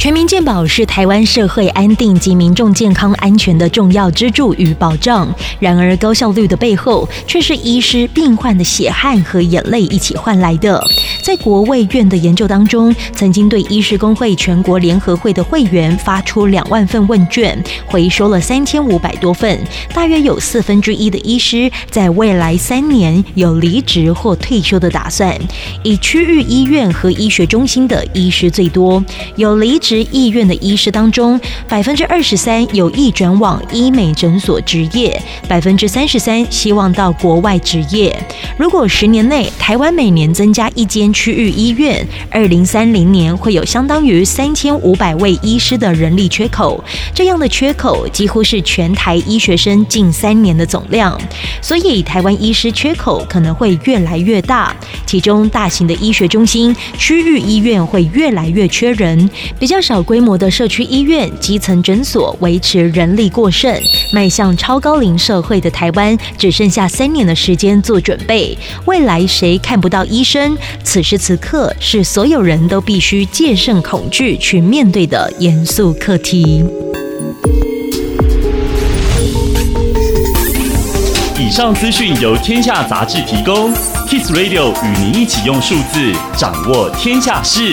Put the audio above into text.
全民健保是台湾社会安定及民众健康安全的重要支柱与保障。然而，高效率的背后，却是医师、病患的血汗和眼泪一起换来的。在国卫院的研究当中，曾经对医师工会全国联合会的会员发出两万份问卷，回收了三千五百多份，大约有四分之一的医师在未来三年有离职或退休的打算。以区域医院和医学中心的医师最多，有离职。职意愿的医师当中，百分之二十三有意转往医美诊所执业，百分之三十三希望到国外执业。如果十年内台湾每年增加一间区域医院，二零三零年会有相当于三千五百位医师的人力缺口。这样的缺口几乎是全台医学生近三年的总量，所以台湾医师缺口可能会越来越大。其中，大型的医学中心、区域医院会越来越缺人，比较少。规模的社区医院、基层诊所维持人力过剩，迈向超高龄社会的台湾只剩下三年的时间做准备。未来谁看不到医生？此时此刻是所有人都必须戒慎恐惧去面对的严肃课题。以上资讯由天下杂志提供，Kiss Radio 与您一起用数字掌握天下事。